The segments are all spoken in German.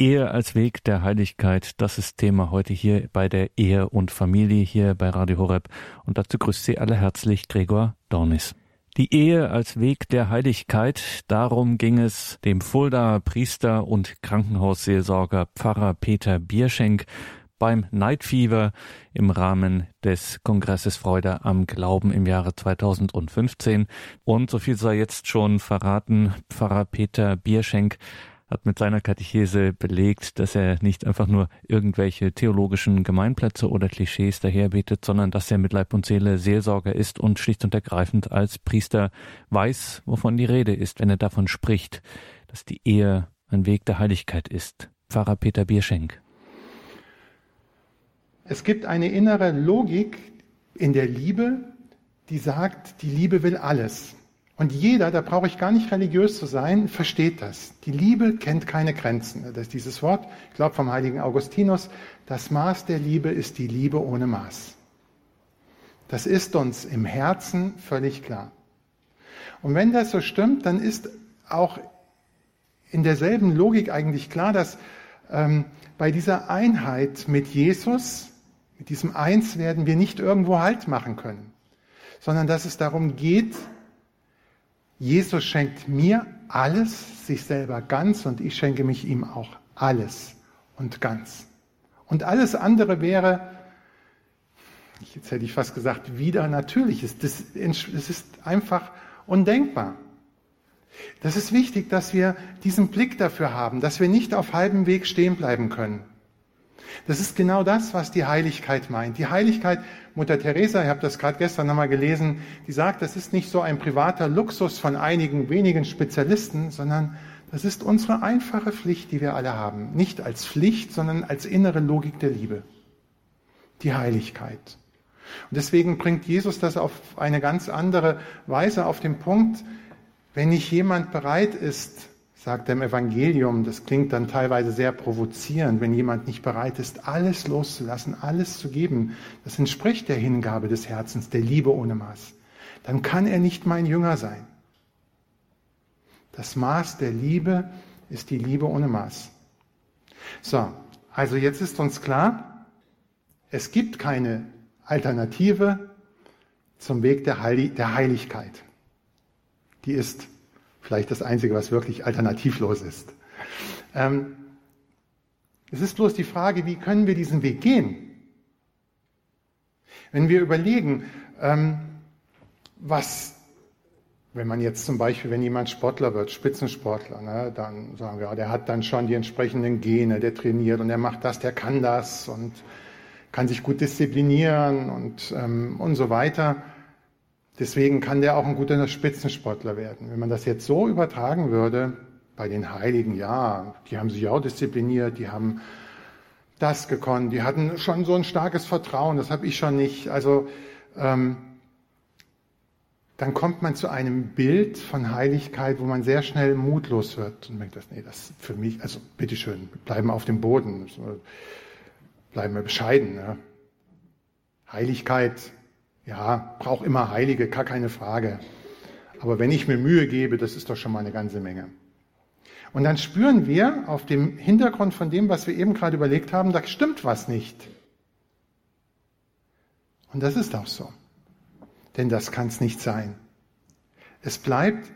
Ehe als Weg der Heiligkeit, das ist Thema heute hier bei der Ehe und Familie hier bei Radio Horeb. Und dazu grüßt Sie alle herzlich Gregor Dornis. Die Ehe als Weg der Heiligkeit, darum ging es dem Fuldaer Priester und Krankenhausseelsorger Pfarrer Peter Bierschenk beim Night Fever im Rahmen des Kongresses Freude am Glauben im Jahre 2015. Und so viel sei jetzt schon verraten, Pfarrer Peter Bierschenk hat mit seiner Katechese belegt, dass er nicht einfach nur irgendwelche theologischen Gemeinplätze oder Klischees daherbetet, sondern dass er mit Leib und Seele Seelsorger ist und schlicht und ergreifend als Priester weiß, wovon die Rede ist, wenn er davon spricht, dass die Ehe ein Weg der Heiligkeit ist. Pfarrer Peter Bierschenk. Es gibt eine innere Logik in der Liebe, die sagt, die Liebe will alles. Und jeder, da brauche ich gar nicht religiös zu sein, versteht das. Die Liebe kennt keine Grenzen. Das ist dieses Wort, ich glaube vom heiligen Augustinus, das Maß der Liebe ist die Liebe ohne Maß. Das ist uns im Herzen völlig klar. Und wenn das so stimmt, dann ist auch in derselben Logik eigentlich klar, dass ähm, bei dieser Einheit mit Jesus, mit diesem Einswerden, wir nicht irgendwo Halt machen können, sondern dass es darum geht, Jesus schenkt mir alles, sich selber ganz und ich schenke mich ihm auch alles und ganz. Und alles andere wäre, jetzt hätte ich fast gesagt, wieder natürliches. Das, das ist einfach undenkbar. Das ist wichtig, dass wir diesen Blick dafür haben, dass wir nicht auf halbem Weg stehen bleiben können. Das ist genau das, was die Heiligkeit meint. Die Heiligkeit, Mutter Teresa, ich habe das gerade gestern nochmal gelesen, die sagt, das ist nicht so ein privater Luxus von einigen wenigen Spezialisten, sondern das ist unsere einfache Pflicht, die wir alle haben. Nicht als Pflicht, sondern als innere Logik der Liebe. Die Heiligkeit. Und deswegen bringt Jesus das auf eine ganz andere Weise auf den Punkt, wenn nicht jemand bereit ist, sagt er im Evangelium, das klingt dann teilweise sehr provozierend, wenn jemand nicht bereit ist, alles loszulassen, alles zu geben. Das entspricht der Hingabe des Herzens, der Liebe ohne Maß. Dann kann er nicht mein Jünger sein. Das Maß der Liebe ist die Liebe ohne Maß. So, also jetzt ist uns klar, es gibt keine Alternative zum Weg der, Heiligkeit. Die ist Vielleicht das Einzige, was wirklich alternativlos ist. Ähm, es ist bloß die Frage, wie können wir diesen Weg gehen? Wenn wir überlegen, ähm, was, wenn man jetzt zum Beispiel, wenn jemand Sportler wird, Spitzensportler, ne, dann sagen wir, der hat dann schon die entsprechenden Gene, der trainiert und der macht das, der kann das und kann sich gut disziplinieren und, ähm, und so weiter. Deswegen kann der auch ein guter Spitzensportler werden. Wenn man das jetzt so übertragen würde, bei den Heiligen, ja, die haben sich auch diszipliniert, die haben das gekonnt, die hatten schon so ein starkes Vertrauen, das habe ich schon nicht. Also ähm, dann kommt man zu einem Bild von Heiligkeit, wo man sehr schnell mutlos wird und denkt, nee, das für mich, also bitteschön, bleiben auf dem Boden, bleiben wir bescheiden. Ne? Heiligkeit ja, braucht immer Heilige, gar keine Frage. Aber wenn ich mir Mühe gebe, das ist doch schon mal eine ganze Menge. Und dann spüren wir auf dem Hintergrund von dem, was wir eben gerade überlegt haben, da stimmt was nicht. Und das ist auch so. Denn das kann es nicht sein. Es bleibt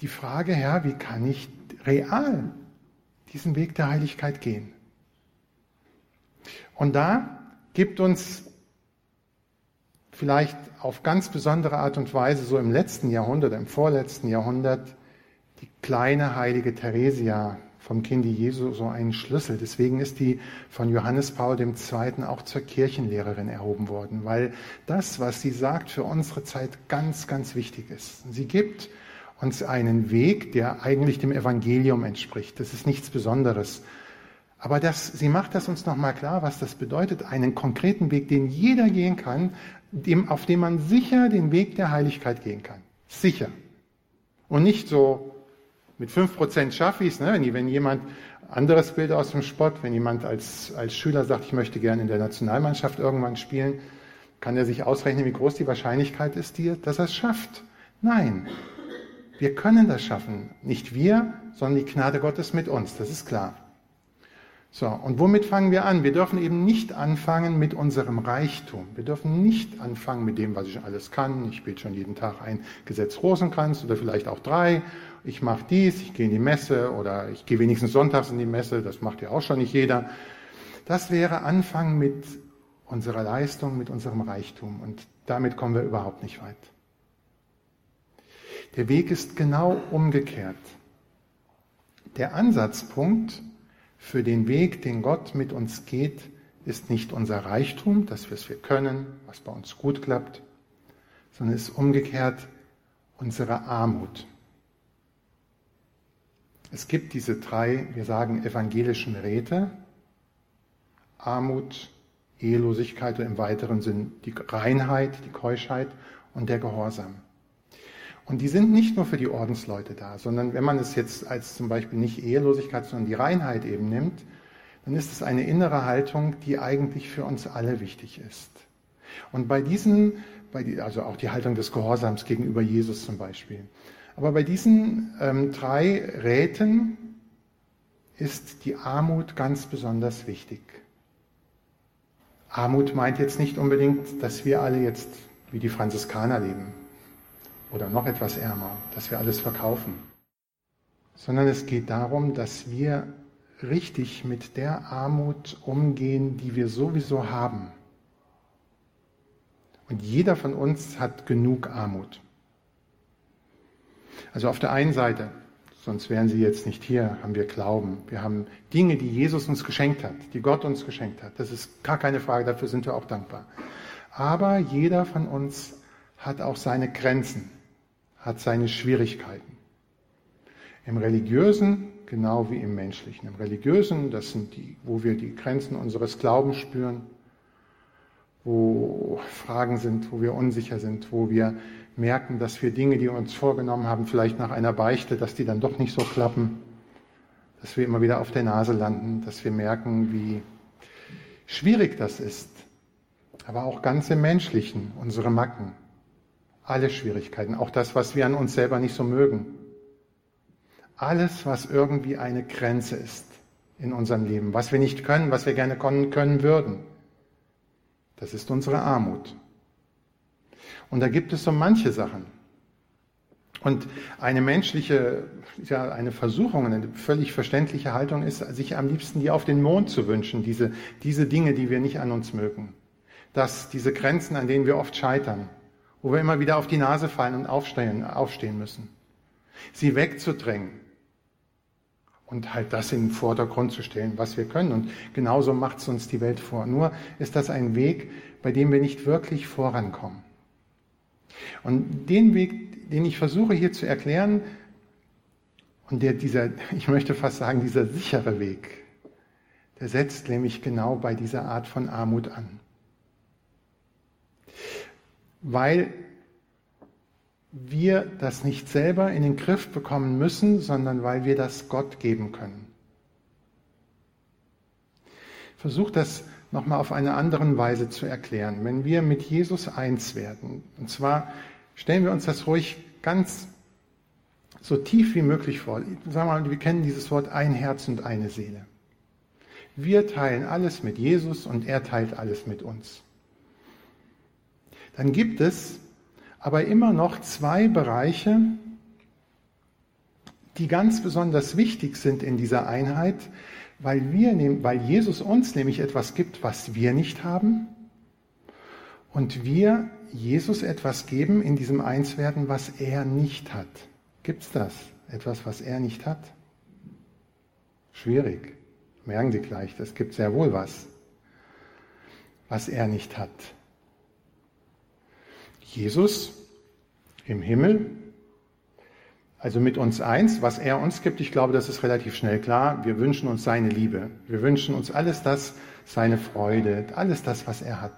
die Frage, Herr, wie kann ich real diesen Weg der Heiligkeit gehen? Und da gibt uns vielleicht auf ganz besondere Art und Weise so im letzten Jahrhundert, im vorletzten Jahrhundert, die kleine heilige Theresia vom Kinde Jesu so einen Schlüssel. Deswegen ist die von Johannes Paul II. auch zur Kirchenlehrerin erhoben worden, weil das, was sie sagt, für unsere Zeit ganz, ganz wichtig ist. Sie gibt uns einen Weg, der eigentlich dem Evangelium entspricht. Das ist nichts Besonderes. Aber das, sie macht das uns nochmal klar, was das bedeutet, einen konkreten Weg, den jeder gehen kann, dem, auf dem man sicher den Weg der Heiligkeit gehen kann. Sicher. Und nicht so mit 5% schaffe ich es, ne? wenn, wenn jemand, anderes Bild aus dem Sport, wenn jemand als, als Schüler sagt, ich möchte gerne in der Nationalmannschaft irgendwann spielen, kann er sich ausrechnen, wie groß die Wahrscheinlichkeit ist, dass er es schafft. Nein, wir können das schaffen. Nicht wir, sondern die Gnade Gottes mit uns, das ist klar. So, und womit fangen wir an? Wir dürfen eben nicht anfangen mit unserem Reichtum. Wir dürfen nicht anfangen mit dem, was ich alles kann. Ich bete schon jeden Tag ein Gesetz Rosenkranz oder vielleicht auch drei. Ich mache dies, ich gehe in die Messe oder ich gehe wenigstens sonntags in die Messe. Das macht ja auch schon nicht jeder. Das wäre Anfangen mit unserer Leistung, mit unserem Reichtum. Und damit kommen wir überhaupt nicht weit. Der Weg ist genau umgekehrt. Der Ansatzpunkt für den Weg, den Gott mit uns geht, ist nicht unser Reichtum, das was wir können, was bei uns gut klappt, sondern ist umgekehrt unsere Armut. Es gibt diese drei, wir sagen, evangelischen Räte. Armut, Ehelosigkeit und im weiteren Sinn die Reinheit, die Keuschheit und der Gehorsam. Und die sind nicht nur für die Ordensleute da, sondern wenn man es jetzt als zum Beispiel nicht Ehelosigkeit, sondern die Reinheit eben nimmt, dann ist es eine innere Haltung, die eigentlich für uns alle wichtig ist. Und bei diesen, bei die, also auch die Haltung des Gehorsams gegenüber Jesus zum Beispiel. Aber bei diesen ähm, drei Räten ist die Armut ganz besonders wichtig. Armut meint jetzt nicht unbedingt, dass wir alle jetzt wie die Franziskaner leben oder noch etwas ärmer, dass wir alles verkaufen, sondern es geht darum, dass wir richtig mit der Armut umgehen, die wir sowieso haben. Und jeder von uns hat genug Armut. Also auf der einen Seite, sonst wären Sie jetzt nicht hier, haben wir Glauben. Wir haben Dinge, die Jesus uns geschenkt hat, die Gott uns geschenkt hat. Das ist gar keine Frage, dafür sind wir auch dankbar. Aber jeder von uns hat auch seine Grenzen hat seine Schwierigkeiten. Im religiösen genau wie im menschlichen. Im religiösen, das sind die, wo wir die Grenzen unseres Glaubens spüren, wo Fragen sind, wo wir unsicher sind, wo wir merken, dass wir Dinge, die wir uns vorgenommen haben, vielleicht nach einer Beichte, dass die dann doch nicht so klappen, dass wir immer wieder auf der Nase landen, dass wir merken, wie schwierig das ist. Aber auch ganz im Menschlichen, unsere Macken. Alle Schwierigkeiten, auch das, was wir an uns selber nicht so mögen. Alles, was irgendwie eine Grenze ist in unserem Leben, was wir nicht können, was wir gerne können, können würden. Das ist unsere Armut. Und da gibt es so manche Sachen. Und eine menschliche, ja, eine Versuchung, eine völlig verständliche Haltung ist, sich am liebsten die auf den Mond zu wünschen, diese, diese Dinge, die wir nicht an uns mögen. Dass diese Grenzen, an denen wir oft scheitern, wo wir immer wieder auf die Nase fallen und aufstehen, aufstehen müssen. Sie wegzudrängen und halt das in den Vordergrund zu stellen, was wir können. Und genauso macht es uns die Welt vor. Nur ist das ein Weg, bei dem wir nicht wirklich vorankommen. Und den Weg, den ich versuche hier zu erklären, und der, dieser, ich möchte fast sagen, dieser sichere Weg, der setzt nämlich genau bei dieser Art von Armut an weil wir das nicht selber in den Griff bekommen müssen, sondern weil wir das Gott geben können. Versuch das nochmal auf eine andere Weise zu erklären. Wenn wir mit Jesus eins werden, und zwar stellen wir uns das ruhig ganz so tief wie möglich vor. Sagen wir mal, wir kennen dieses Wort ein Herz und eine Seele. Wir teilen alles mit Jesus und er teilt alles mit uns dann gibt es aber immer noch zwei Bereiche, die ganz besonders wichtig sind in dieser Einheit, weil, wir, weil Jesus uns nämlich etwas gibt, was wir nicht haben und wir Jesus etwas geben in diesem Einswerden, was er nicht hat. Gibt es das? Etwas, was er nicht hat? Schwierig. Merken Sie gleich, das gibt sehr wohl was, was er nicht hat. Jesus im Himmel, also mit uns eins, was er uns gibt, ich glaube, das ist relativ schnell klar. Wir wünschen uns seine Liebe. Wir wünschen uns alles das, seine Freude, alles das, was er hat.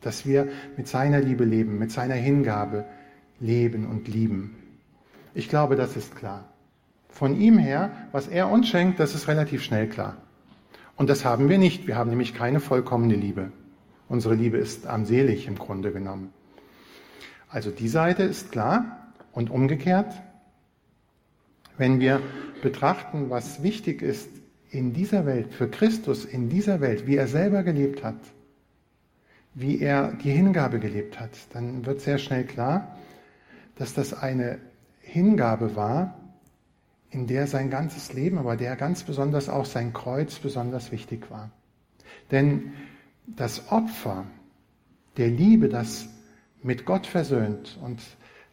Dass wir mit seiner Liebe leben, mit seiner Hingabe leben und lieben. Ich glaube, das ist klar. Von ihm her, was er uns schenkt, das ist relativ schnell klar. Und das haben wir nicht. Wir haben nämlich keine vollkommene Liebe. Unsere Liebe ist armselig im Grunde genommen. Also die Seite ist klar und umgekehrt, wenn wir betrachten, was wichtig ist in dieser Welt, für Christus in dieser Welt, wie er selber gelebt hat, wie er die Hingabe gelebt hat, dann wird sehr schnell klar, dass das eine Hingabe war, in der sein ganzes Leben, aber der ganz besonders auch sein Kreuz besonders wichtig war. Denn das Opfer der Liebe, das mit Gott versöhnt und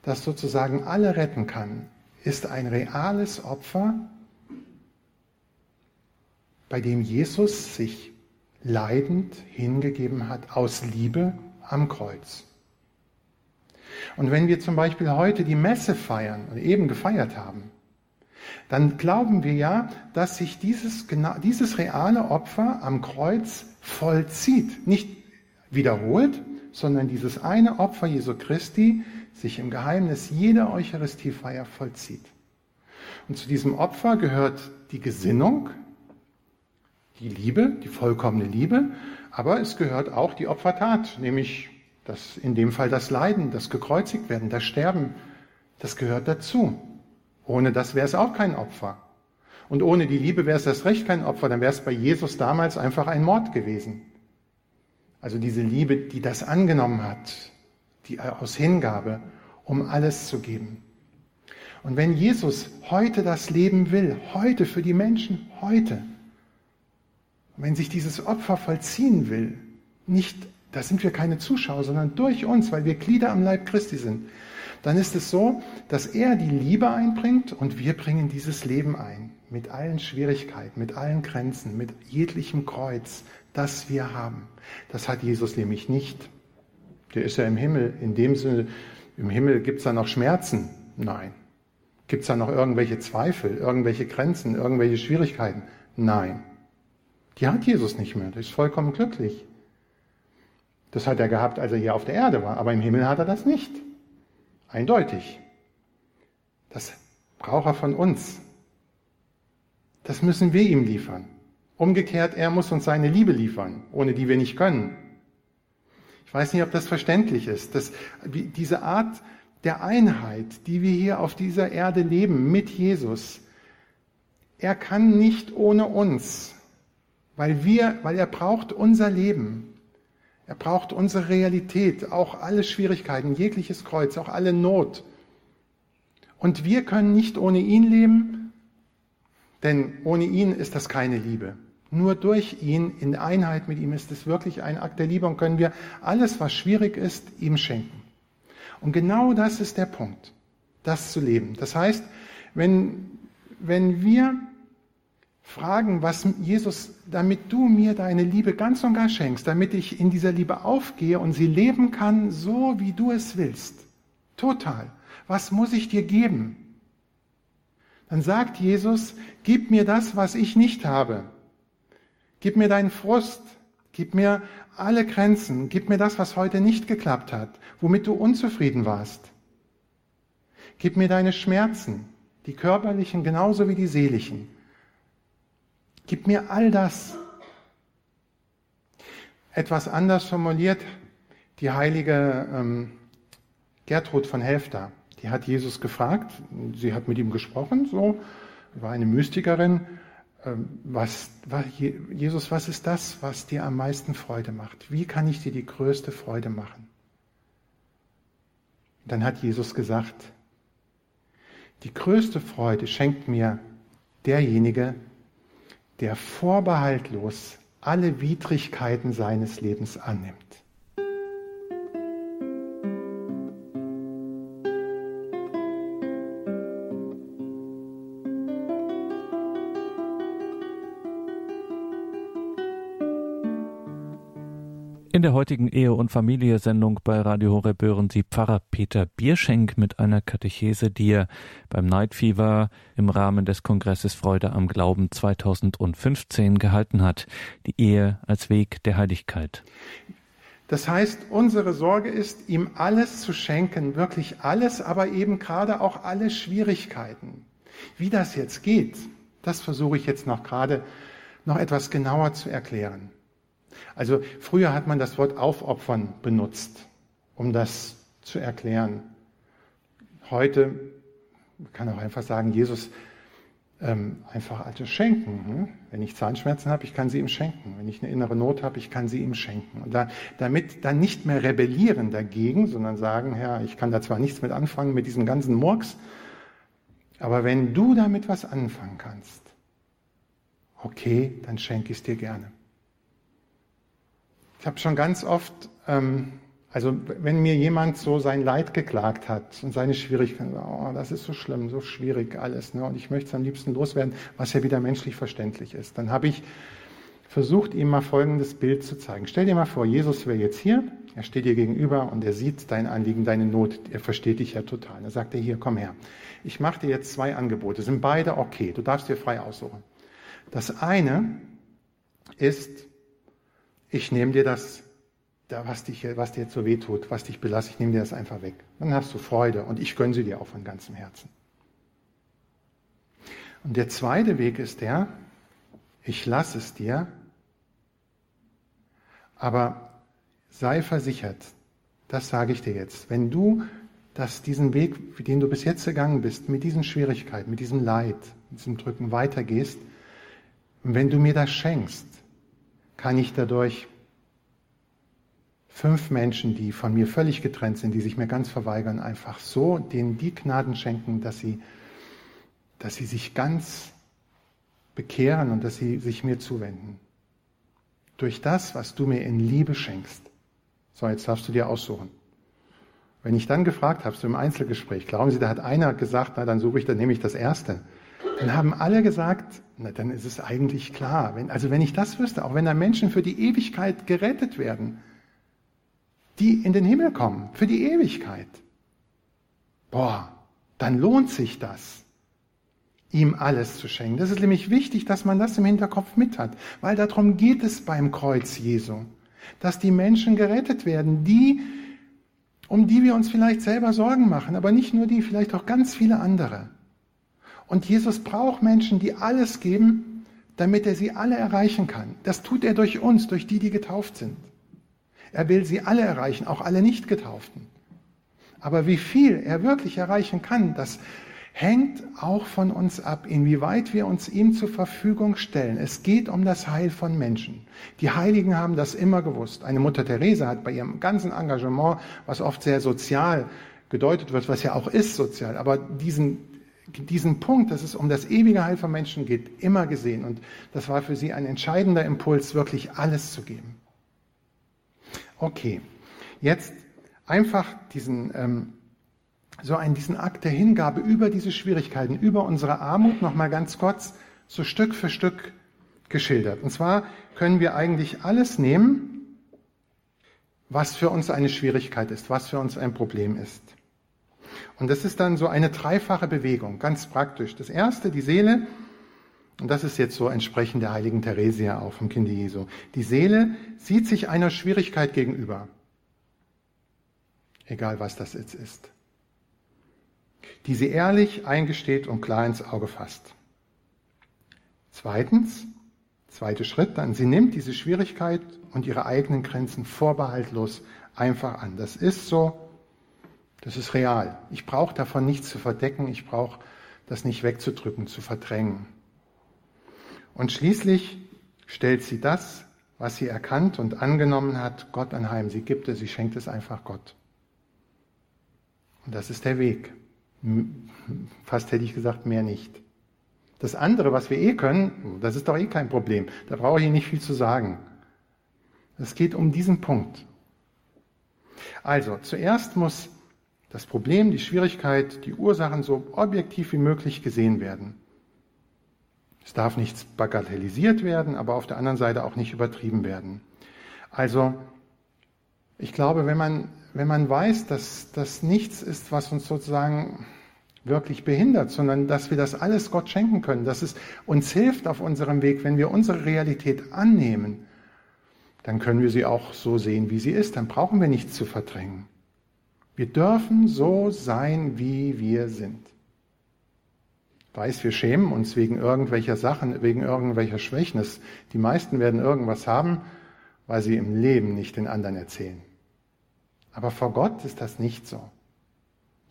das sozusagen alle retten kann, ist ein reales Opfer, bei dem Jesus sich leidend hingegeben hat aus Liebe am Kreuz. Und wenn wir zum Beispiel heute die Messe feiern und eben gefeiert haben, dann glauben wir ja, dass sich dieses, dieses reale Opfer am Kreuz vollzieht. Nicht wiederholt, sondern dieses eine Opfer Jesu Christi sich im Geheimnis jeder Eucharistiefeier vollzieht. Und zu diesem Opfer gehört die Gesinnung, die Liebe, die vollkommene Liebe, aber es gehört auch die Opfertat, nämlich das, in dem Fall das Leiden, das gekreuzigt werden, das Sterben, das gehört dazu. Ohne das wäre es auch kein Opfer. Und ohne die Liebe wäre es erst recht kein Opfer, dann wäre es bei Jesus damals einfach ein Mord gewesen. Also diese Liebe, die das angenommen hat, die aus Hingabe, um alles zu geben. Und wenn Jesus heute das Leben will, heute für die Menschen, heute, wenn sich dieses Opfer vollziehen will, nicht, da sind wir keine Zuschauer, sondern durch uns, weil wir Glieder am Leib Christi sind, dann ist es so, dass er die Liebe einbringt und wir bringen dieses Leben ein. Mit allen Schwierigkeiten, mit allen Grenzen, mit jeglichem Kreuz, das wir haben. Das hat Jesus nämlich nicht. Der ist ja im Himmel. In dem Sinne, im Himmel gibt es da noch Schmerzen? Nein. Gibt es da noch irgendwelche Zweifel, irgendwelche Grenzen, irgendwelche Schwierigkeiten? Nein. Die hat Jesus nicht mehr. Der ist vollkommen glücklich. Das hat er gehabt, als er hier auf der Erde war. Aber im Himmel hat er das nicht. Eindeutig. Das braucht er von uns. Das müssen wir ihm liefern. Umgekehrt, er muss uns seine Liebe liefern, ohne die wir nicht können. Ich weiß nicht, ob das verständlich ist. Dass diese Art der Einheit, die wir hier auf dieser Erde leben mit Jesus, er kann nicht ohne uns, weil wir, weil er braucht unser Leben. Er braucht unsere Realität, auch alle Schwierigkeiten, jegliches Kreuz, auch alle Not. Und wir können nicht ohne ihn leben, denn ohne ihn ist das keine Liebe. Nur durch ihn, in Einheit mit ihm, ist es wirklich ein Akt der Liebe und können wir alles, was schwierig ist, ihm schenken. Und genau das ist der Punkt, das zu leben. Das heißt, wenn, wenn wir fragen, was Jesus, damit du mir deine Liebe ganz und gar schenkst, damit ich in dieser Liebe aufgehe und sie leben kann, so wie du es willst. Total. Was muss ich dir geben? Dann sagt Jesus, gib mir das, was ich nicht habe. Gib mir deinen Frust. Gib mir alle Grenzen. Gib mir das, was heute nicht geklappt hat, womit du unzufrieden warst. Gib mir deine Schmerzen, die körperlichen genauso wie die seelischen. Gib mir all das. Etwas anders formuliert, die heilige ähm, Gertrud von Helfter, die hat Jesus gefragt, sie hat mit ihm gesprochen, so, war eine Mystikerin, was, was, Jesus, was ist das, was dir am meisten Freude macht? Wie kann ich dir die größte Freude machen? Dann hat Jesus gesagt, die größte Freude schenkt mir derjenige, der vorbehaltlos alle Widrigkeiten seines Lebens annimmt. Der heutigen Ehe- und Familie-Sendung bei Radio Horeb hören Sie Pfarrer Peter Bierschenk mit einer Katechese, die er beim Night Fever im Rahmen des Kongresses Freude am Glauben 2015 gehalten hat. Die Ehe als Weg der Heiligkeit. Das heißt, unsere Sorge ist, ihm alles zu schenken, wirklich alles, aber eben gerade auch alle Schwierigkeiten. Wie das jetzt geht, das versuche ich jetzt noch gerade noch etwas genauer zu erklären. Also früher hat man das Wort aufopfern benutzt, um das zu erklären. Heute man kann auch einfach sagen, Jesus ähm, einfach also schenken. Hm? Wenn ich Zahnschmerzen habe, ich kann sie ihm schenken. Wenn ich eine innere Not habe, ich kann sie ihm schenken. Und da, damit dann nicht mehr rebellieren dagegen, sondern sagen, Herr, ich kann da zwar nichts mit anfangen mit diesem ganzen Murks, aber wenn du damit was anfangen kannst, okay, dann schenke ich es dir gerne. Ich habe schon ganz oft ähm, also wenn mir jemand so sein Leid geklagt hat und seine Schwierigkeiten, oh, das ist so schlimm, so schwierig alles, ne? und ich möchte es am liebsten loswerden, was ja wieder menschlich verständlich ist, dann habe ich versucht, ihm mal folgendes Bild zu zeigen. Stell dir mal vor, Jesus wäre jetzt hier, er steht dir gegenüber und er sieht dein Anliegen, deine Not, er versteht dich ja total. Dann sagt er hier, komm her, ich mache dir jetzt zwei Angebote, sind beide okay, du darfst dir frei aussuchen. Das eine ist, ich nehme dir das da, was, dich, was dir jetzt so weh tut, was dich belastet, ich nehme dir das einfach weg. Dann hast du Freude und ich gönne sie dir auch von ganzem Herzen. Und der zweite Weg ist der, ich lasse es dir, aber sei versichert, das sage ich dir jetzt, wenn du dass diesen Weg, den du bis jetzt gegangen bist, mit diesen Schwierigkeiten, mit diesem Leid, mit diesem Drücken weitergehst, wenn du mir das schenkst, kann ich dadurch fünf Menschen, die von mir völlig getrennt sind, die sich mir ganz verweigern, einfach so denen die Gnaden schenken, dass sie, dass sie sich ganz bekehren und dass sie sich mir zuwenden. Durch das, was du mir in Liebe schenkst. So, jetzt darfst du dir aussuchen. Wenn ich dann gefragt habe, so im Einzelgespräch, glauben Sie, da hat einer gesagt, na, dann suche ich, dann nehme ich das Erste. Dann haben alle gesagt, na, dann ist es eigentlich klar. Wenn, also wenn ich das wüsste, auch wenn da Menschen für die Ewigkeit gerettet werden, die in den Himmel kommen, für die Ewigkeit. Boah, dann lohnt sich das, ihm alles zu schenken. Das ist nämlich wichtig, dass man das im Hinterkopf mit hat, weil darum geht es beim Kreuz Jesu, dass die Menschen gerettet werden, die, um die wir uns vielleicht selber Sorgen machen, aber nicht nur die, vielleicht auch ganz viele andere. Und Jesus braucht Menschen, die alles geben, damit er sie alle erreichen kann. Das tut er durch uns, durch die, die getauft sind. Er will sie alle erreichen, auch alle Nicht-Getauften. Aber wie viel er wirklich erreichen kann, das hängt auch von uns ab, inwieweit wir uns ihm zur Verfügung stellen. Es geht um das Heil von Menschen. Die Heiligen haben das immer gewusst. Eine Mutter Teresa hat bei ihrem ganzen Engagement, was oft sehr sozial gedeutet wird, was ja auch ist sozial, aber diesen, diesen Punkt, dass es um das ewige Heil von Menschen geht, immer gesehen. Und das war für sie ein entscheidender Impuls, wirklich alles zu geben. Okay, jetzt einfach diesen, ähm, so einen, diesen Akt der Hingabe über diese Schwierigkeiten, über unsere Armut nochmal ganz kurz so Stück für Stück geschildert. Und zwar können wir eigentlich alles nehmen, was für uns eine Schwierigkeit ist, was für uns ein Problem ist. Und das ist dann so eine dreifache Bewegung, ganz praktisch. Das erste, die Seele, und das ist jetzt so entsprechend der heiligen Theresia auch vom Kinde Jesu. Die Seele sieht sich einer Schwierigkeit gegenüber. Egal was das jetzt ist. Die sie ehrlich eingesteht und klar ins Auge fasst. Zweitens, zweiter Schritt, dann sie nimmt diese Schwierigkeit und ihre eigenen Grenzen vorbehaltlos einfach an. Das ist so, das ist real. Ich brauche davon nichts zu verdecken, ich brauche das nicht wegzudrücken, zu verdrängen. Und schließlich stellt sie das, was sie erkannt und angenommen hat, Gott anheim. Sie gibt es, sie schenkt es einfach Gott. Und das ist der Weg. Fast hätte ich gesagt, mehr nicht. Das andere, was wir eh können, das ist doch eh kein Problem. Da brauche ich nicht viel zu sagen. Es geht um diesen Punkt. Also, zuerst muss das Problem, die Schwierigkeit, die Ursachen so objektiv wie möglich gesehen werden. Es darf nichts bagatellisiert werden, aber auf der anderen Seite auch nicht übertrieben werden. Also, ich glaube, wenn man, wenn man weiß, dass das nichts ist, was uns sozusagen wirklich behindert, sondern dass wir das alles Gott schenken können, dass es uns hilft auf unserem Weg, wenn wir unsere Realität annehmen, dann können wir sie auch so sehen, wie sie ist. Dann brauchen wir nichts zu verdrängen. Wir dürfen so sein, wie wir sind weiß, wir schämen uns wegen irgendwelcher Sachen, wegen irgendwelcher Schwächen. Die meisten werden irgendwas haben, weil sie im Leben nicht den anderen erzählen. Aber vor Gott ist das nicht so.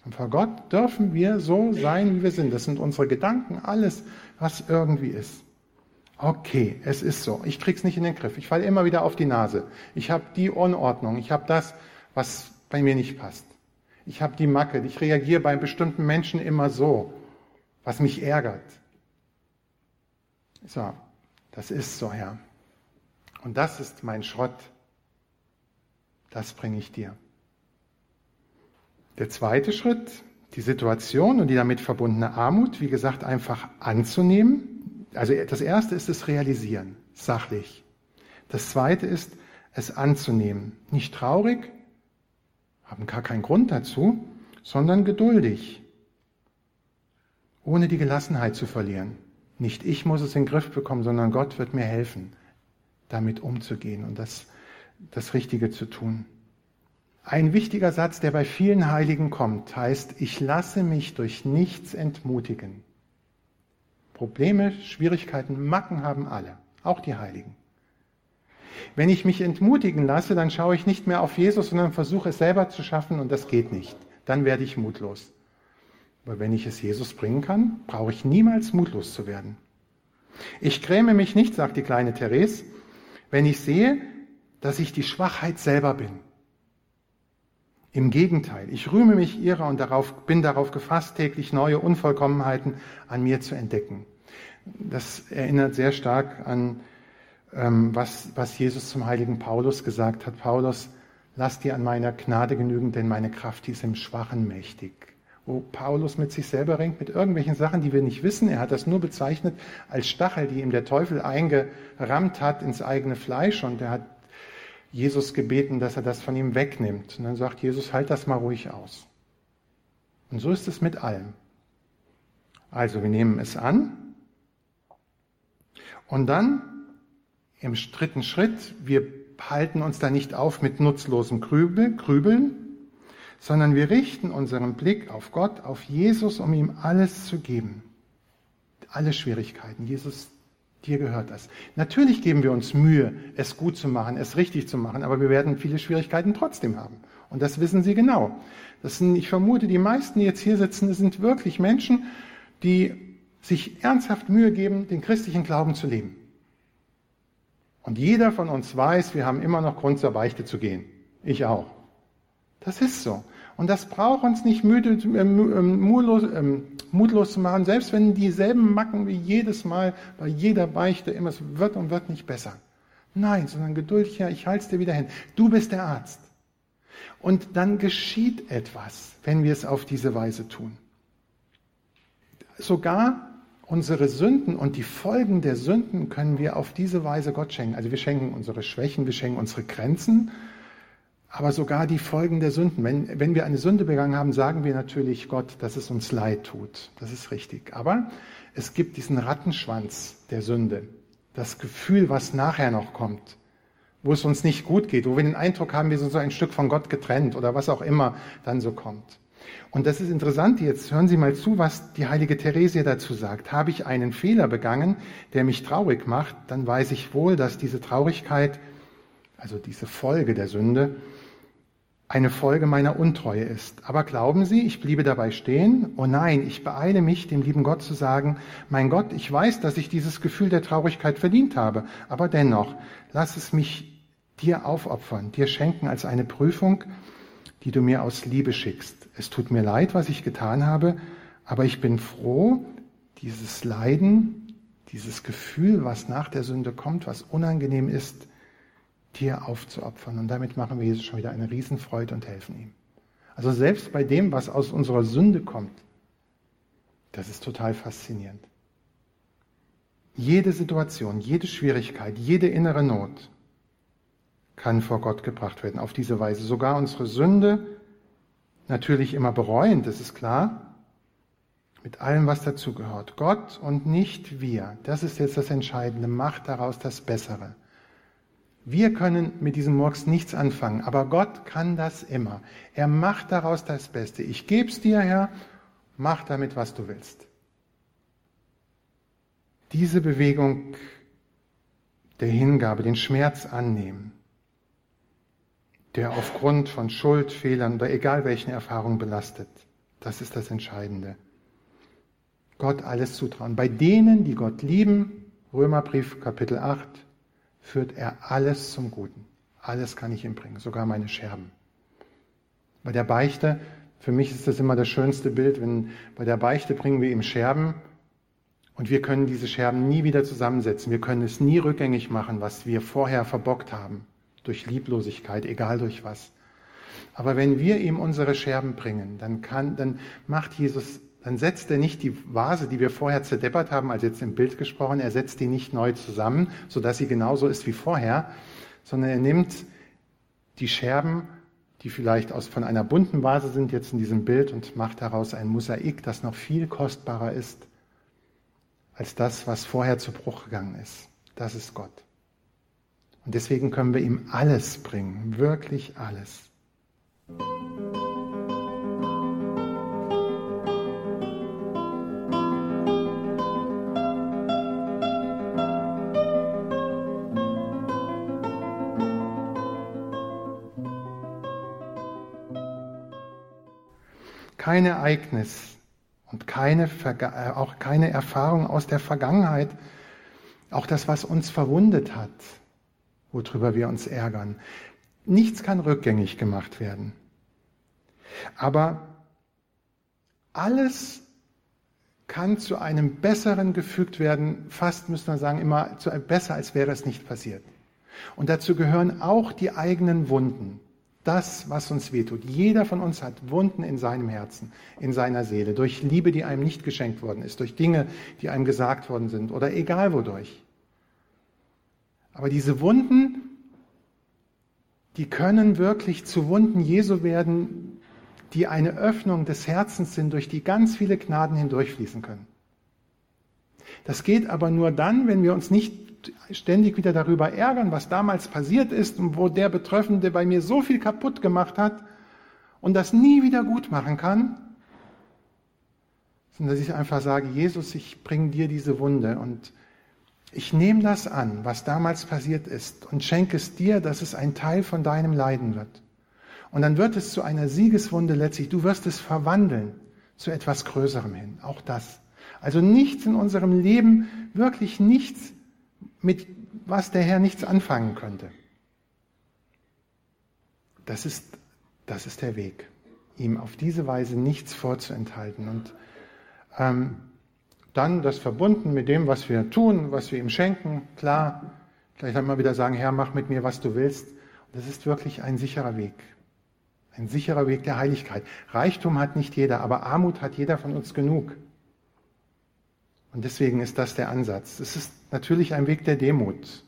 Und vor Gott dürfen wir so sein, wie wir sind. Das sind unsere Gedanken, alles, was irgendwie ist. Okay, es ist so. Ich krieg's nicht in den Griff. Ich falle immer wieder auf die Nase. Ich habe die Unordnung. Ich habe das, was bei mir nicht passt. Ich habe die Macke. Ich reagiere bei bestimmten Menschen immer so, was mich ärgert. So, das ist so, Herr. Und das ist mein Schrott. Das bringe ich dir. Der zweite Schritt, die Situation und die damit verbundene Armut, wie gesagt, einfach anzunehmen. Also das erste ist das Realisieren, sachlich. Das zweite ist es anzunehmen. Nicht traurig, haben gar keinen Grund dazu, sondern geduldig, ohne die Gelassenheit zu verlieren. Nicht ich muss es in den Griff bekommen, sondern Gott wird mir helfen, damit umzugehen und das, das Richtige zu tun. Ein wichtiger Satz, der bei vielen Heiligen kommt, heißt, ich lasse mich durch nichts entmutigen. Probleme, Schwierigkeiten, Macken haben alle, auch die Heiligen. Wenn ich mich entmutigen lasse, dann schaue ich nicht mehr auf Jesus, sondern versuche es selber zu schaffen und das geht nicht. Dann werde ich mutlos. Aber wenn ich es Jesus bringen kann, brauche ich niemals mutlos zu werden. Ich gräme mich nicht, sagt die kleine Therese, wenn ich sehe, dass ich die Schwachheit selber bin. Im Gegenteil, ich rühme mich ihrer und darauf, bin darauf gefasst, täglich neue Unvollkommenheiten an mir zu entdecken. Das erinnert sehr stark an, was, was Jesus zum heiligen Paulus gesagt hat. Paulus, lass dir an meiner Gnade genügen, denn meine Kraft ist im Schwachen mächtig. Wo Paulus mit sich selber ringt, mit irgendwelchen Sachen, die wir nicht wissen. Er hat das nur bezeichnet als Stachel, die ihm der Teufel eingerammt hat ins eigene Fleisch und er hat Jesus gebeten, dass er das von ihm wegnimmt. Und dann sagt Jesus, halt das mal ruhig aus. Und so ist es mit allem. Also wir nehmen es an und dann im dritten Schritt, wir halten uns da nicht auf mit nutzlosem Grübeln, sondern wir richten unseren Blick auf Gott, auf Jesus, um ihm alles zu geben. Alle Schwierigkeiten. Jesus, Dir gehört das. Natürlich geben wir uns Mühe, es gut zu machen, es richtig zu machen, aber wir werden viele Schwierigkeiten trotzdem haben. Und das wissen Sie genau. Das sind, ich vermute, die meisten, die jetzt hier sitzen, sind wirklich Menschen, die sich ernsthaft Mühe geben, den christlichen Glauben zu leben. Und jeder von uns weiß, wir haben immer noch Grund zur Beichte zu gehen. Ich auch. Das ist so. Und das braucht uns nicht müde, äh, ähm, mutlos, äh, mutlos zu machen, selbst wenn dieselben Macken wie jedes Mal bei jeder Beichte immer, es wird und wird nicht besser. Nein, sondern geduldig, Herr, ich halte es dir wieder hin. Du bist der Arzt. Und dann geschieht etwas, wenn wir es auf diese Weise tun. Sogar unsere Sünden und die Folgen der Sünden können wir auf diese Weise Gott schenken. Also wir schenken unsere Schwächen, wir schenken unsere Grenzen aber sogar die Folgen der Sünden. Wenn, wenn wir eine Sünde begangen haben, sagen wir natürlich Gott, dass es uns leid tut. Das ist richtig. Aber es gibt diesen Rattenschwanz der Sünde. Das Gefühl, was nachher noch kommt, wo es uns nicht gut geht, wo wir den Eindruck haben, wir sind so ein Stück von Gott getrennt oder was auch immer dann so kommt. Und das ist interessant, jetzt hören Sie mal zu, was die heilige Theresia dazu sagt. Habe ich einen Fehler begangen, der mich traurig macht, dann weiß ich wohl, dass diese Traurigkeit, also diese Folge der Sünde, eine Folge meiner Untreue ist. Aber glauben Sie, ich bliebe dabei stehen? Oh nein, ich beeile mich, dem lieben Gott zu sagen, mein Gott, ich weiß, dass ich dieses Gefühl der Traurigkeit verdient habe, aber dennoch, lass es mich dir aufopfern, dir schenken als eine Prüfung, die du mir aus Liebe schickst. Es tut mir leid, was ich getan habe, aber ich bin froh, dieses Leiden, dieses Gefühl, was nach der Sünde kommt, was unangenehm ist, Tier aufzuopfern. Und damit machen wir Jesus schon wieder eine Riesenfreude und helfen ihm. Also selbst bei dem, was aus unserer Sünde kommt, das ist total faszinierend. Jede Situation, jede Schwierigkeit, jede innere Not kann vor Gott gebracht werden auf diese Weise. Sogar unsere Sünde, natürlich immer bereuend, das ist klar, mit allem, was dazugehört. Gott und nicht wir. Das ist jetzt das Entscheidende. Macht daraus das Bessere. Wir können mit diesem Murks nichts anfangen, aber Gott kann das immer. Er macht daraus das Beste. Ich geb's dir, Herr, mach damit, was du willst. Diese Bewegung der Hingabe, den Schmerz annehmen, der aufgrund von Schuld, Fehlern oder egal welchen Erfahrungen belastet, Das ist das Entscheidende. Gott alles zutrauen. Bei denen, die Gott lieben, Römerbrief Kapitel 8, führt er alles zum Guten. Alles kann ich ihm bringen, sogar meine Scherben. Bei der Beichte, für mich ist das immer das schönste Bild, wenn bei der Beichte bringen wir ihm Scherben und wir können diese Scherben nie wieder zusammensetzen. Wir können es nie rückgängig machen, was wir vorher verbockt haben. Durch Lieblosigkeit, egal durch was. Aber wenn wir ihm unsere Scherben bringen, dann kann, dann macht Jesus, dann setzt er nicht die Vase, die wir vorher zerdeppert haben, als jetzt im Bild gesprochen, er setzt die nicht neu zusammen, sodass sie genauso ist wie vorher, sondern er nimmt die Scherben die vielleicht aus, von einer bunten Vase sind, jetzt in diesem Bild und macht daraus ein Mosaik, das noch viel kostbarer ist als das, was vorher zu Bruch gegangen ist. Das ist Gott. Und deswegen können wir ihm alles bringen, wirklich alles. kein Ereignis und keine, äh, auch keine Erfahrung aus der Vergangenheit, auch das, was uns verwundet hat, worüber wir uns ärgern. Nichts kann rückgängig gemacht werden. Aber alles kann zu einem Besseren gefügt werden, fast müssen wir sagen, immer zu einem besser, als wäre es nicht passiert. Und dazu gehören auch die eigenen Wunden das, was uns wehtut. Jeder von uns hat Wunden in seinem Herzen, in seiner Seele, durch Liebe, die einem nicht geschenkt worden ist, durch Dinge, die einem gesagt worden sind oder egal wodurch. Aber diese Wunden, die können wirklich zu Wunden Jesu werden, die eine Öffnung des Herzens sind, durch die ganz viele Gnaden hindurchfließen können. Das geht aber nur dann, wenn wir uns nicht ständig wieder darüber ärgern, was damals passiert ist und wo der Betreffende bei mir so viel kaputt gemacht hat und das nie wieder gut machen kann, sondern dass ich einfach sage, Jesus, ich bringe dir diese Wunde und ich nehme das an, was damals passiert ist und schenke es dir, dass es ein Teil von deinem Leiden wird. Und dann wird es zu einer Siegeswunde letztlich. Du wirst es verwandeln zu etwas Größerem hin. Auch das. Also nichts in unserem Leben, wirklich nichts mit was der Herr nichts anfangen könnte. Das ist, das ist der Weg, ihm auf diese Weise nichts vorzuenthalten. Und ähm, dann das verbunden mit dem, was wir tun, was wir ihm schenken, klar, vielleicht einmal wieder sagen, Herr, mach mit mir, was du willst. das ist wirklich ein sicherer Weg. Ein sicherer Weg der Heiligkeit. Reichtum hat nicht jeder, aber Armut hat jeder von uns genug. Und deswegen ist das der Ansatz. Es ist natürlich ein Weg der Demut.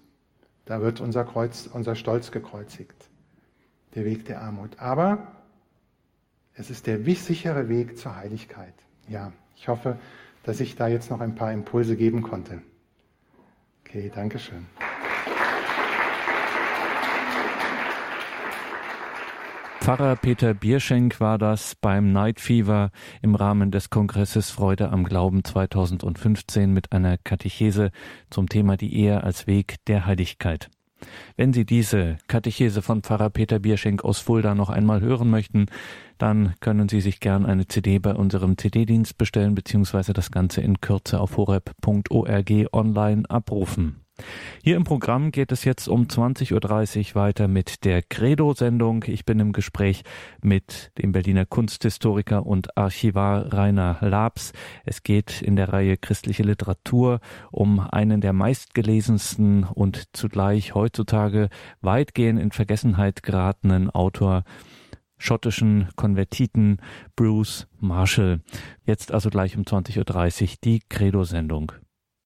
Da wird unser Kreuz, unser Stolz gekreuzigt. Der Weg der Armut. Aber es ist der sichere Weg zur Heiligkeit. Ja, ich hoffe, dass ich da jetzt noch ein paar Impulse geben konnte. Okay, danke schön. Pfarrer Peter Bierschenk war das beim Night Fever im Rahmen des Kongresses Freude am Glauben 2015 mit einer Katechese zum Thema die Ehe als Weg der Heiligkeit. Wenn Sie diese Katechese von Pfarrer Peter Bierschenk aus Fulda noch einmal hören möchten, dann können Sie sich gern eine CD bei unserem CD-Dienst bestellen beziehungsweise das Ganze in Kürze auf horeb.org online abrufen. Hier im Programm geht es jetzt um 20.30 Uhr weiter mit der Credo-Sendung. Ich bin im Gespräch mit dem Berliner Kunsthistoriker und Archivar Rainer Labs. Es geht in der Reihe Christliche Literatur um einen der meistgelesensten und zugleich heutzutage weitgehend in Vergessenheit geratenen Autor schottischen Konvertiten Bruce Marshall. Jetzt also gleich um 20.30 Uhr die Credo-Sendung.